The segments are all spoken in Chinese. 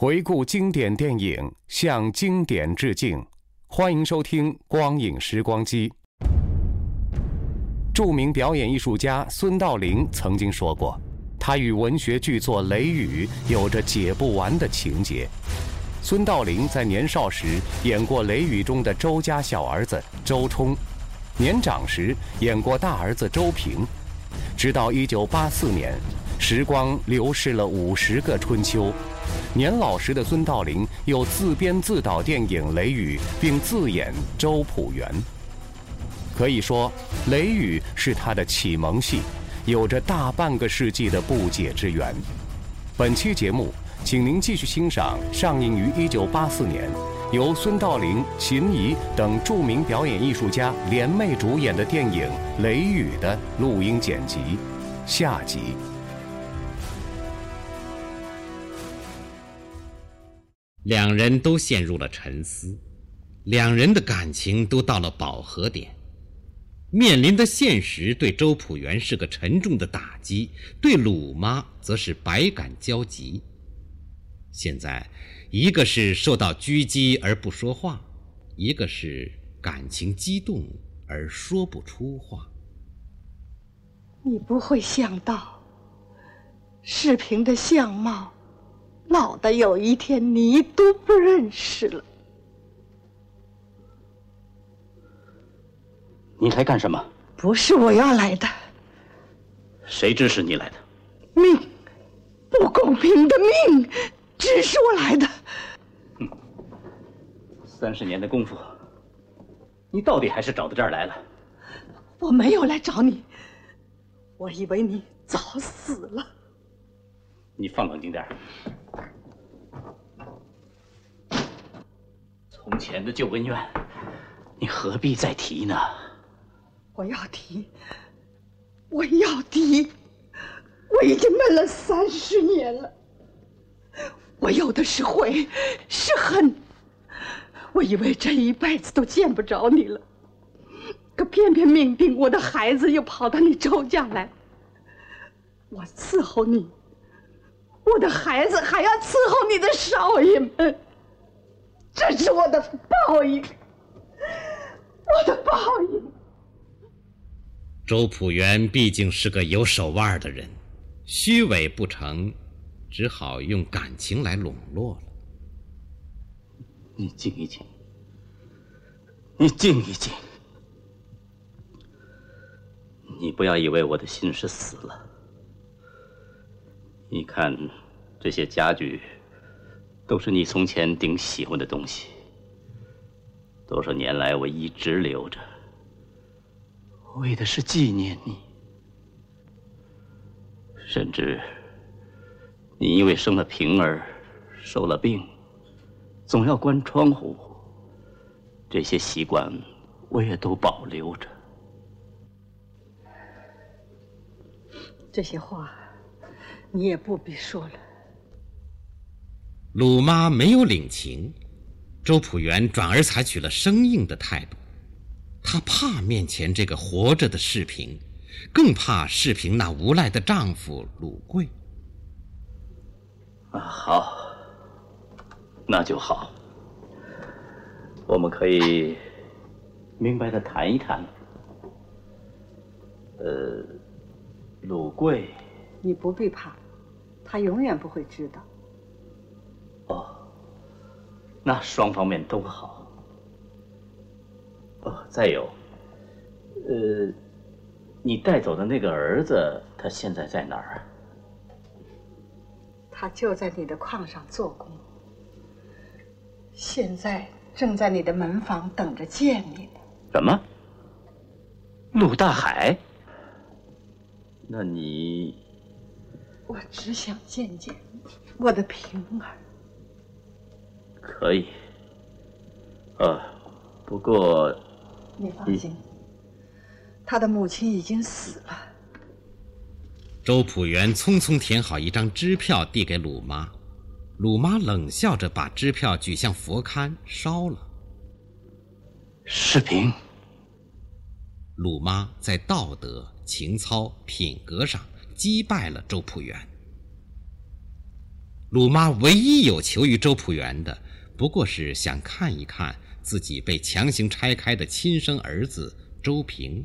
回顾经典电影，向经典致敬。欢迎收听《光影时光机》。著名表演艺术家孙道临曾经说过，他与文学巨作《雷雨》有着解不完的情节。孙道临在年少时演过《雷雨》中的周家小儿子周冲，年长时演过大儿子周平，直到1984年，时光流逝了五十个春秋。年老时的孙道临又自编自导电影《雷雨》，并自演周朴园。可以说，《雷雨》是他的启蒙戏，有着大半个世纪的不解之缘。本期节目，请您继续欣赏上映于1984年，由孙道临、秦怡等著名表演艺术家联袂主演的电影《雷雨》的录音剪辑。下集。两人都陷入了沉思，两人的感情都到了饱和点。面临的现实对周朴园是个沉重的打击，对鲁妈则是百感交集。现在，一个是受到狙击而不说话，一个是感情激动而说不出话。你不会想到，世平的相貌，老的有一天你都不认识了。你来干什么？不是我要来的，谁指使你来的？命，不公平的命，指使我来的。三十年的功夫，你到底还是找到这儿来了。我没有来找你，我以为你早死了。你放冷静点儿。从前的旧恩怨，你何必再提呢？我要提，我要提，我已经闷了三十年了。我有的是悔，是恨。我以为这一辈子都见不着你了，可偏偏命定我的孩子又跑到你周家来。我伺候你，我的孩子还要伺候你的少爷们，这是我的报应，我的报应。周朴园毕竟是个有手腕的人，虚伪不成，只好用感情来笼络了。你静一静，你静一静，你不要以为我的心是死了。你看，这些家具都是你从前顶喜欢的东西，多少年来我一直留着。为的是纪念你，甚至你因为生了平儿，受了病，总要关窗户，这些习惯我也都保留着。这些话你也不必说了。鲁妈没有领情，周朴园转而采取了生硬的态度。她怕面前这个活着的世平，更怕世平那无赖的丈夫鲁贵。啊，好，那就好。我们可以明白的谈一谈。呃，鲁贵，你不必怕，他永远不会知道。哦，那双方面都好。哦再有，呃，你带走的那个儿子，他现在在哪儿？他就在你的矿上做工，现在正在你的门房等着见你呢。什么？陆大海？那你？我只想见见我的平儿。可以。呃，不过你放心，他的母亲已经死了。周朴园匆匆填好一张支票，递给鲁妈。鲁妈冷笑着把支票举向佛龛，烧了。视频，鲁妈在道德、情操、品格上击败了周朴园。鲁妈唯一有求于周朴园的，不过是想看一看自己被强行拆开的亲生儿子周平。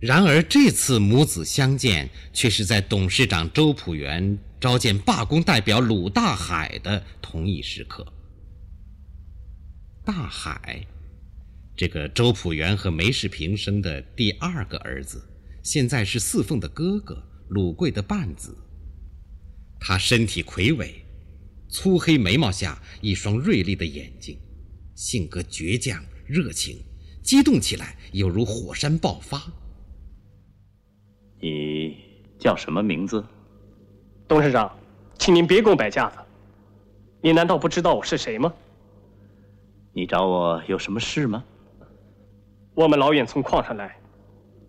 然而这次母子相见，却是在董事长周朴园召见罢工代表鲁大海的同一时刻。大海，这个周朴园和梅世平生的第二个儿子，现在是四凤的哥哥，鲁贵的半子。他身体魁伟，粗黑眉毛下一双锐利的眼睛，性格倔强热情，激动起来犹如火山爆发。你叫什么名字？董事长，请您别给我摆架子。你难道不知道我是谁吗？你找我有什么事吗？我们老远从矿上来，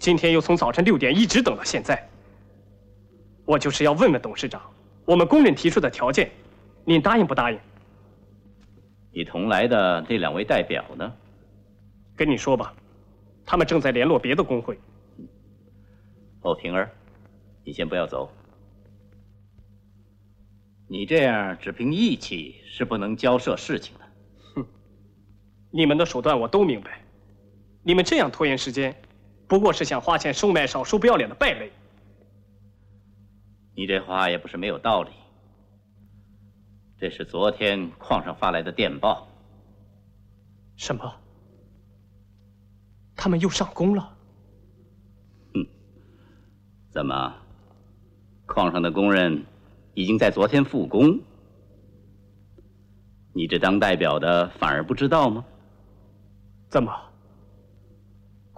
今天又从早晨六点一直等到现在。我就是要问问董事长，我们工人提出的条件，您答应不答应？你同来的那两位代表呢？跟你说吧，他们正在联络别的工会。哦，平儿，你先不要走。你这样只凭义气是不能交涉事情的。哼，你们的手段我都明白。你们这样拖延时间，不过是想花钱收买少数不要脸的败类。你这话也不是没有道理。这是昨天矿上发来的电报。什么？他们又上工了？哼怎么，矿上的工人已经在昨天复工？你这当代表的反而不知道吗？怎么，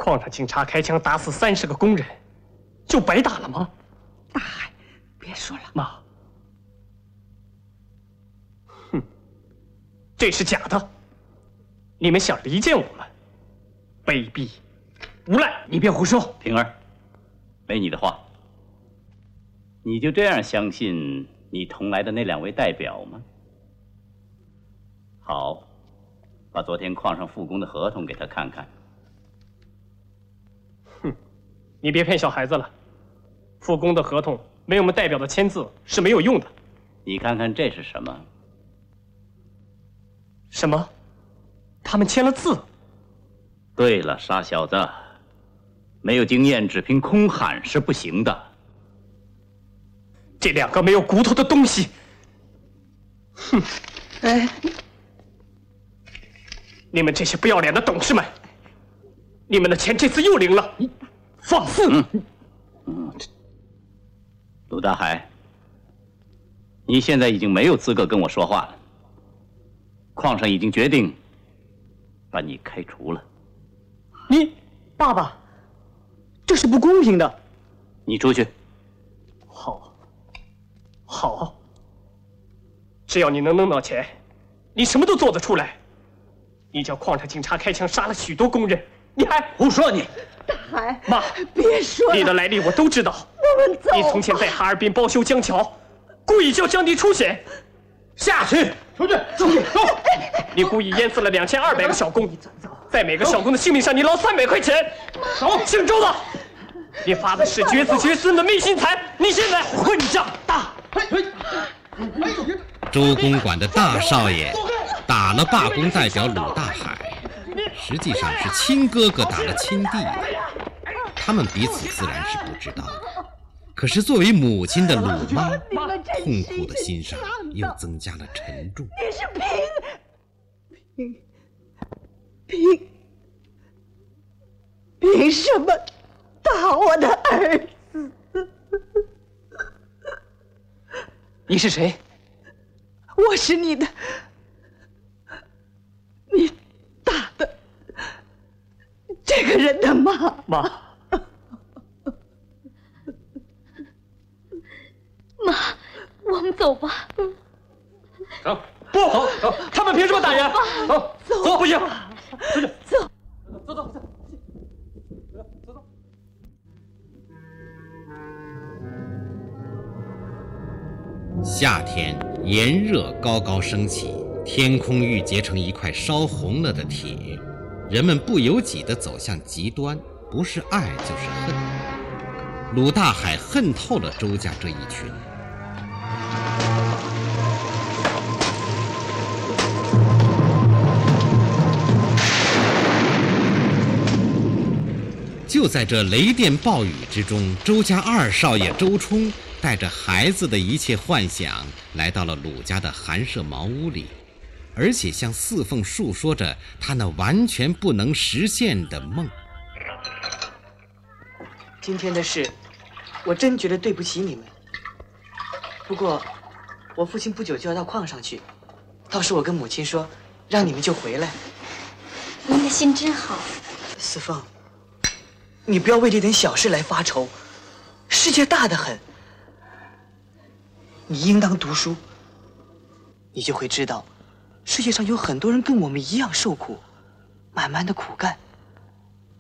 矿上警察开枪打死三十个工人，就白打了吗？大海，别说了，妈。哼，这是假的，你们想离间我们，卑鄙，无赖！你别胡说，平儿，没你的话。你就这样相信你同来的那两位代表吗？好，把昨天矿上复工的合同给他看看。哼，你别骗小孩子了，复工的合同没有我们代表的签字是没有用的。你看看这是什么？什么？他们签了字？对了，傻小子，没有经验只凭空喊是不行的。这两个没有骨头的东西！哼！哎，你们这些不要脸的董事们，你们的钱这次又灵了！放肆！嗯，鲁大海，你现在已经没有资格跟我说话了。矿上已经决定把你开除了。你，爸爸，这是不公平的！你出去。好。好，只要你能弄到钱，你什么都做得出来。你叫矿上警察开枪杀了许多工人，你还胡说！你大海，妈，别说你的来历我都知道。我们走。你从前在哈尔滨包修江桥，故意叫江堤出险。下去，出去，出去，走。你故意淹死了两千二百个小工，在每个小工的性命上，你捞三百块钱。走，姓周的，你发的是绝子绝孙的昧心财。你现在混账大！周公馆的大少爷打了罢工代表鲁大海，实际上是亲哥哥打了亲弟弟。他们彼此自然是不知道的，可是作为母亲的鲁妈，痛苦的心上又增加了沉重。你是平平平凭什么打我的儿子？你是谁？我是你的，你这个人的妈。妈。妈，我们走吧。走，不，走，他们凭什么打人？走，走，不行，出去，走，走走走。夏天炎热高高升起，天空郁结成一块烧红了的铁，人们不由己地走向极端，不是爱就是恨。鲁大海恨透了周家这一群。就在这雷电暴雨之中，周家二少爷周冲带着孩子的一切幻想，来到了鲁家的寒舍茅屋里，而且向四凤述说着他那完全不能实现的梦。今天的事，我真觉得对不起你们。不过，我父亲不久就要到矿上去，到时我跟母亲说，让你们就回来。您的心真好，四凤。你不要为这点小事来发愁，世界大得很。你应当读书，你就会知道，世界上有很多人跟我们一样受苦，慢慢的苦干，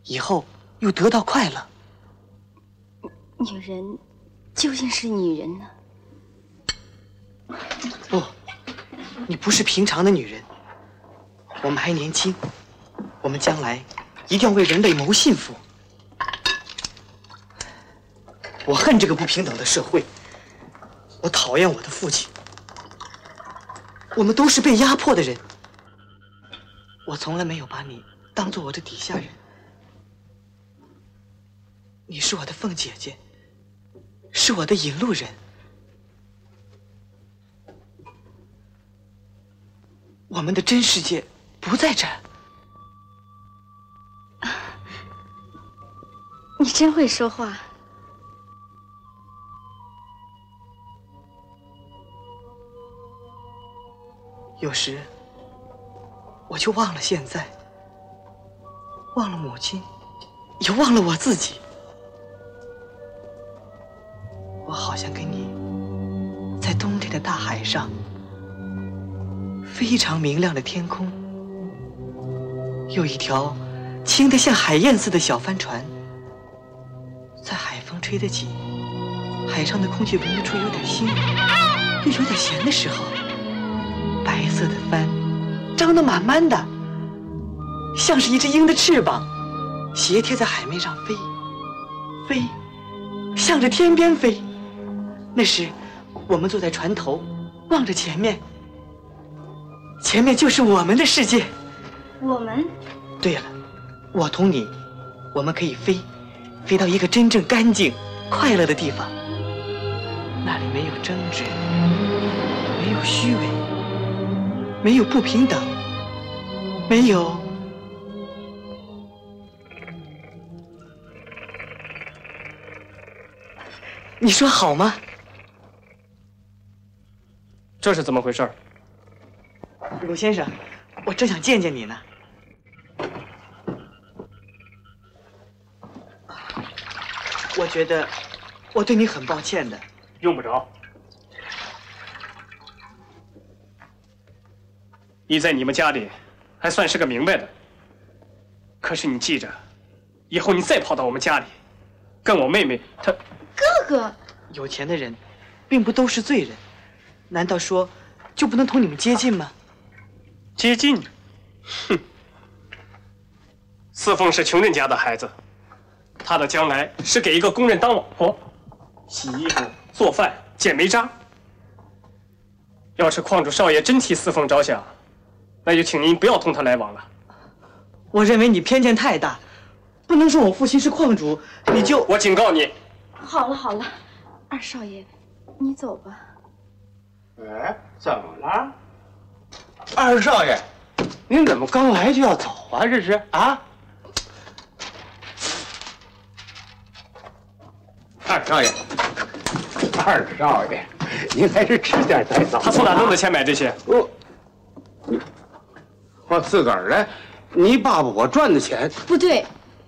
以后又得到快乐。女人究竟是女人呢？不，你不是平常的女人。我们还年轻，我们将来一定要为人类谋幸福。我恨这个不平等的社会，我讨厌我的父亲。我们都是被压迫的人。我从来没有把你当做我的底下人。你是我的凤姐姐，是我的引路人。我们的真世界不在这。你真会说话。有时，我就忘了现在，忘了母亲，也忘了我自己。我好像跟你在冬天的大海上，非常明亮的天空，有一条轻得像海燕似的小帆船，在海风吹得紧，海上的空气闻得出有点腥，又有点咸的时候。的帆，张得满满的，像是一只鹰的翅膀，斜贴在海面上飞，飞，向着天边飞。那时，我们坐在船头，望着前面，前面就是我们的世界。我们？对了，我同你，我们可以飞，飞到一个真正干净、快乐的地方。那里没有争执，没有虚伪。没有不平等，没有。你说好吗？这是怎么回事？鲁先生，我正想见见你呢。我觉得我对你很抱歉的。用不着。你在你们家里还算是个明白的，可是你记着，以后你再跑到我们家里，跟我妹妹她哥哥，有钱的人，并不都是罪人，难道说就不能同你们接近吗？接近？哼！四凤是穷人家的孩子，她的将来是给一个工人当老婆，洗衣服、做饭、捡煤渣。要是矿主少爷真替四凤着想，那就请您不要同他来往了。我认为你偏见太大，不能说我父亲是矿主，你就我警告你。好了好了，二少爷，你走吧。哎，怎么了？二少爷，您怎么刚来就要走啊？这是啊？二少爷，二少爷，您还是吃点再走。他从哪弄的钱买这些？我，你，我自个儿的。你爸爸我赚的钱不对，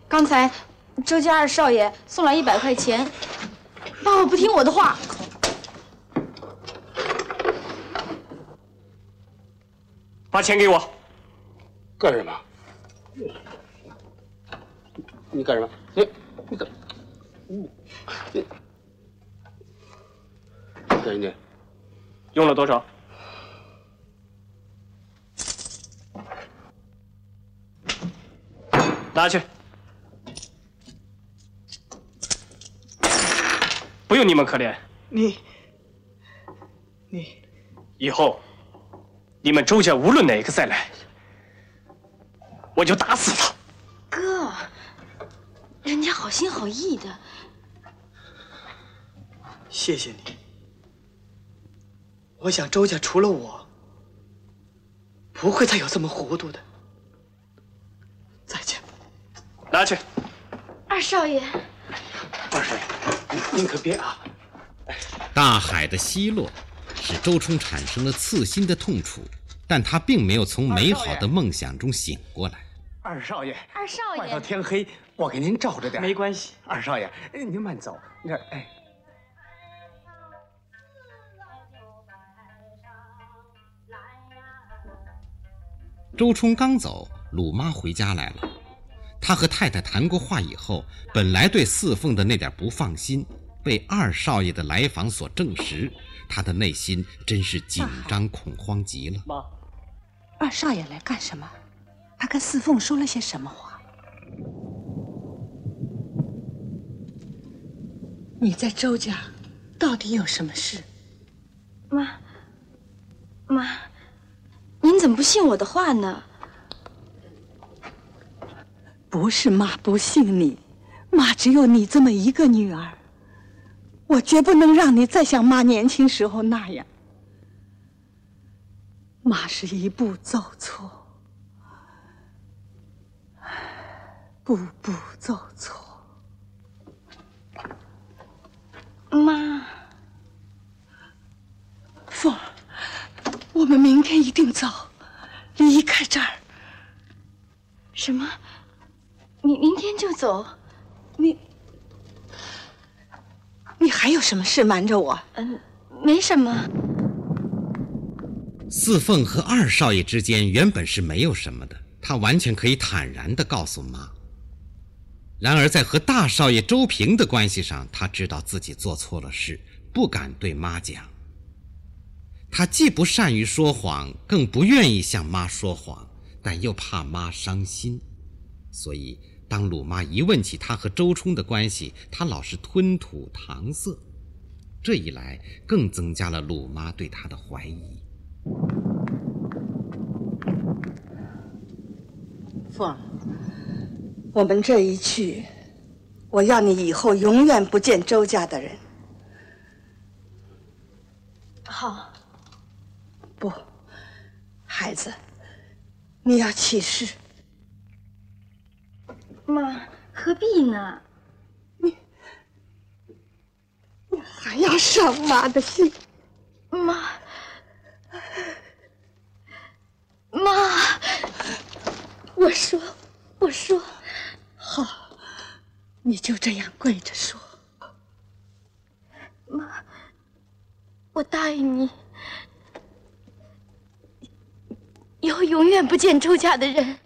刚才周家二少爷送来一百块钱，爸爸不听我的话。把钱给我。干什么？你干什么？你你怎么？你你给你用了多少？拿去，不用你们可怜。你，你，以后你们周家无论哪个再来，我就打死他。哥，人家好心好意的，谢谢你。我想周家除了我，不会再有这么糊涂的。再见。拿去，二少爷。二少爷，您可别啊！大海的奚落，使周冲产生了刺心的痛楚，但他并没有从美好的梦想中醒过来。二少爷，二少爷，快到天黑，我给您照着点。没关系，二少爷，您慢走。那哎。周冲刚走，鲁妈回家来了。他和太太谈过话以后，本来对四凤的那点不放心，被二少爷的来访所证实，他的内心真是紧张恐慌极了。妈，二少爷来干什么？他跟四凤说了些什么话？你在周家到底有什么事？妈，妈，您怎么不信我的话呢？不是妈不信你，妈只有你这么一个女儿，我绝不能让你再像妈年轻时候那样。妈是一步走错，步步走错。妈，凤儿，我们明天一定走，离开这儿。什么？你明天就走？你你还有什么事瞒着我？嗯，没什么。四凤和二少爷之间原本是没有什么的，他完全可以坦然的告诉妈。然而在和大少爷周平的关系上，他知道自己做错了事，不敢对妈讲。他既不善于说谎，更不愿意向妈说谎，但又怕妈伤心，所以。当鲁妈一问起他和周冲的关系，他老是吞吐搪塞，这一来更增加了鲁妈对他的怀疑。凤，我们这一去，我要你以后永远不见周家的人。好。不，孩子，你要起誓。妈，何必呢？你，你还要伤妈的心？妈，妈，我说，我说，好，你就这样跪着说。妈，我答应你，以后永远不见周家的人。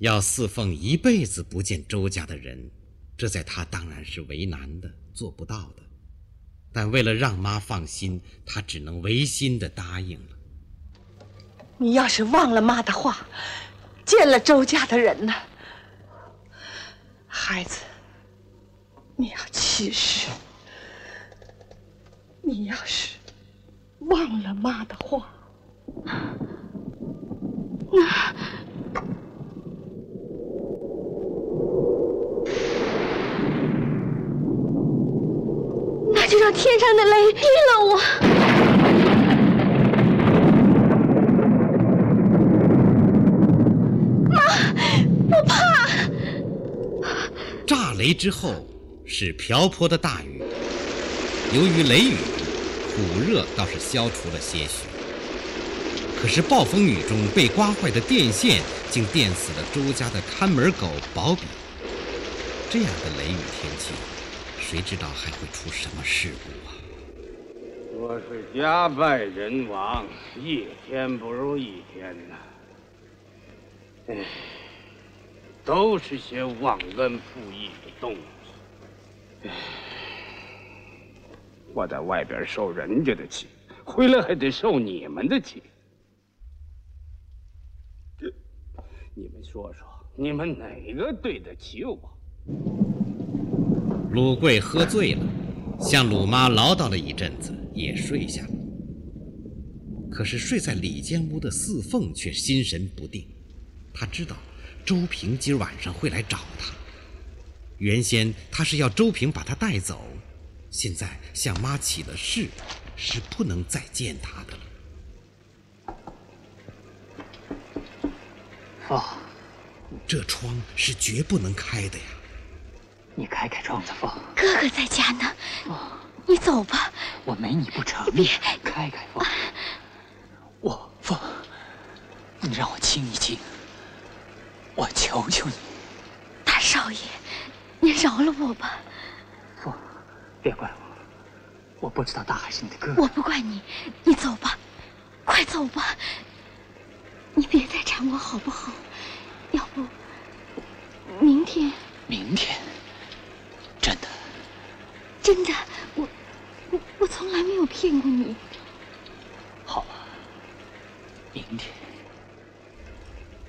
要四凤一辈子不见周家的人，这在他当然是为难的，做不到的。但为了让妈放心，他只能违心的答应了。你要是忘了妈的话，见了周家的人呢？孩子，你要起誓。你要是忘了妈的话，天上的雷劈了我！妈，我怕。炸雷之后，是瓢泼的大雨。由于雷雨，苦热倒是消除了些许。可是暴风雨中被刮坏的电线，竟电死了周家的看门狗保比。这样的雷雨天气，谁知道还会出什么事故啊？我是家败人亡，一天不如一天呐。唉，都是些忘恩负义的东西。唉，我在外边受人家的气，回来还得受你们的气。你们说说，你们哪个对得起我？鲁贵喝醉了，向鲁妈唠叨了一阵子，也睡下了。可是睡在里间屋的四凤却心神不定，她知道周平今晚上会来找她。原先他是要周平把她带走，现在向妈起了誓，是不能再见她的了。哦，这窗是绝不能开的呀！你开开窗子，风。哥哥在家呢，你走吧。我没你不成。别开开，凤。我凤，你让我亲一亲，我求求你。大少爷，你饶了我吧。凤，别怪我，我不知道大海是你的哥哥。我不怪你，你走吧，快走吧。你别再缠我好不好？要不明天？明天？真的？我我我从来没有骗过你。好吧，明天。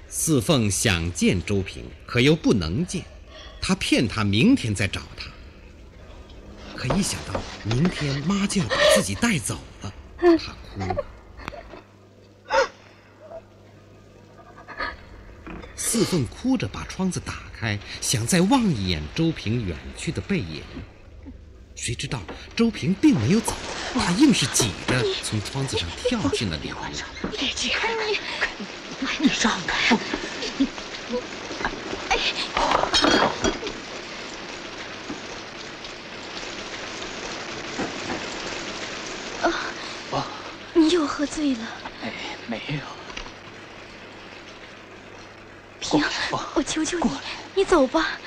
四凤想见周平，可又不能见，他骗他明天再找他。可一想到明天妈就要把自己带走了，她哭了。四凤哭着把窗子打开，想再望一眼周平远去的背影。谁知道周平并没有走，他硬是挤着从窗子上跳进了里屋。别这样，你你让开！你哎！啊！你又喝醉了？哎，没有。平，我求求你，你走吧。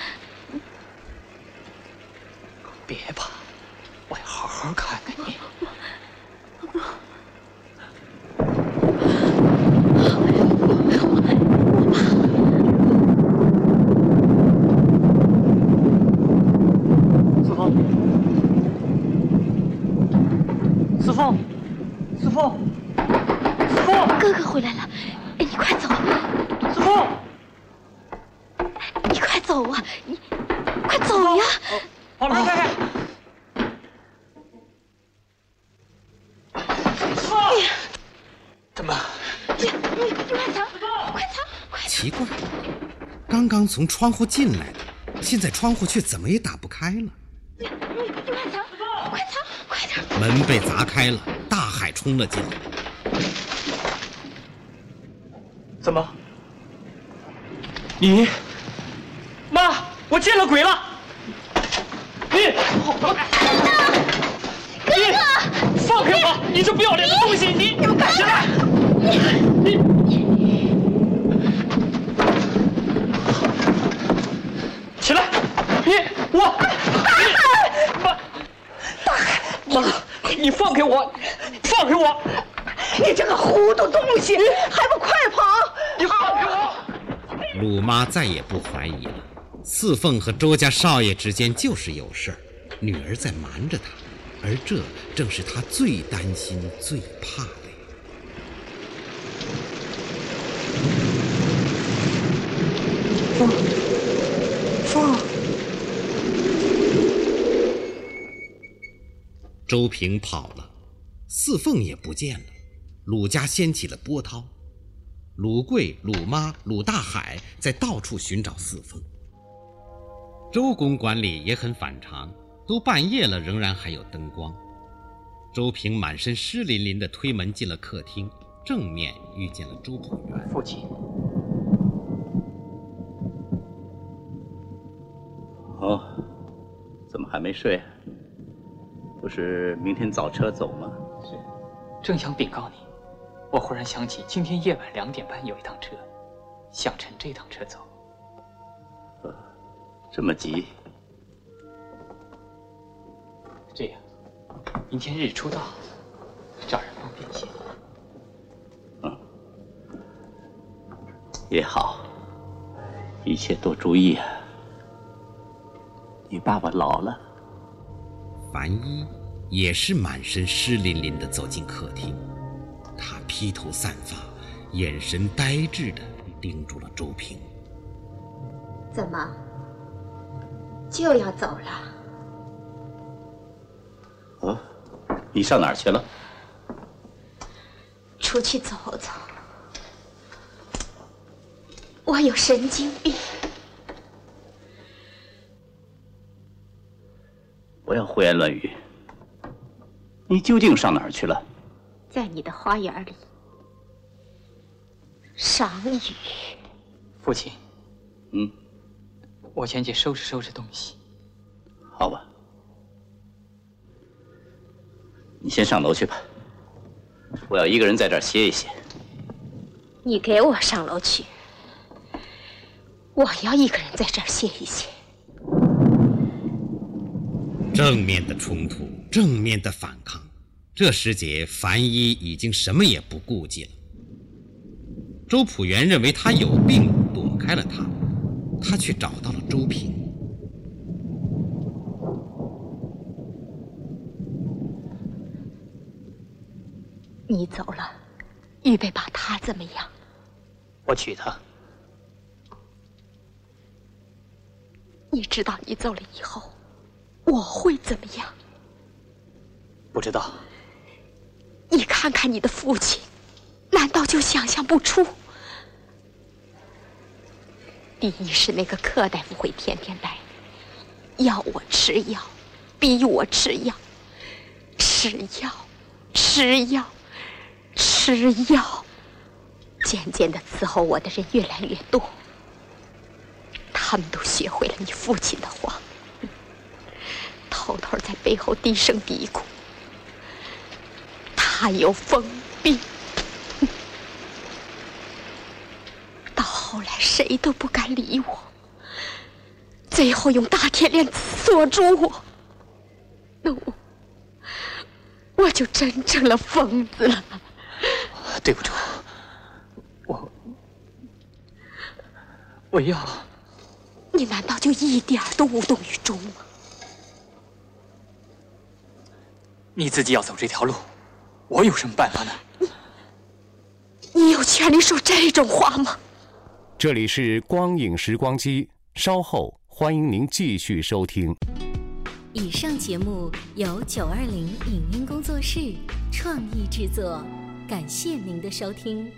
别怕，我要好好看看你。四凤，四凤，四凤，四凤，哥哥回来了，哎，你快走。师傅。你快走啊！你快走呀！把门开开。怎么？你你你快藏！快藏！快藏！奇怪，刚刚从窗户进来的，现在窗户却怎么也打不开了。你你你快藏！快藏！快点！门被砸开了，冲了进来。怎么？你？妈，我见了鬼了！你，你，放开我！你这不要脸的东西！你，你们干起来！你，起来！你，我，你，妈，妈，你放开我！放开我！你这个糊涂东西，还不快跑！你放开我！鲁妈再也不怀疑了。四凤和周家少爷之间就是有事儿，女儿在瞒着她，而这正是她最担心、最怕的。凤，周平跑了，四凤也不见了，鲁家掀起了波涛。鲁贵、鲁妈、鲁大海在到处寻找四凤。周公馆里也很反常，都半夜了，仍然还有灯光。周平满身湿淋淋的推门进了客厅，正面遇见了周朴元。父亲，哦，怎么还没睡？不是明天早车走吗？是，正想禀告你，我忽然想起今天夜晚两点半有一趟车，想乘这趟车走。呃，这么急？这样，明天日出到，找人方便些。嗯，也好，一切多注意啊。你爸爸老了。樊一也是满身湿淋淋的走进客厅，他披头散发，眼神呆滞的盯住了周平。怎么就要走了？啊，你上哪儿去了？出去走走。我有神经病。不要胡言乱语。你究竟上哪儿去了？在你的花园里赏雨。父亲，嗯，我先去收拾收拾东西。好吧，你先上楼去吧。我要一个人在这儿歇一歇。你给我上楼去。我要一个人在这儿歇一歇。正面的冲突，正面的反抗，这时节，樊一已经什么也不顾忌了。周朴园认为他有病，躲开了他，他却找到了周平。你走了，预备把他怎么样？我娶她。你知道你走了以后，我会怎么样？不知道。你看看你的父亲，难道就想象不出？第一是那个柯大夫会天天来，要我吃药，逼我吃药，吃药，吃药，吃药，渐渐的伺候我的人越来越多。他们都学会了你父亲的话，偷偷在背后低声嘀咕：“他有疯病。”到后来，谁都不敢理我，最后用大铁链锁住我，那我我就真成了疯子了。对不住，我我要。你难道就一点都无动于衷吗？你自己要走这条路，我有什么办法呢？你你有权利说这种话吗？这里是光影时光机，稍后欢迎您继续收听。以上节目由九二零影音工作室创意制作，感谢您的收听。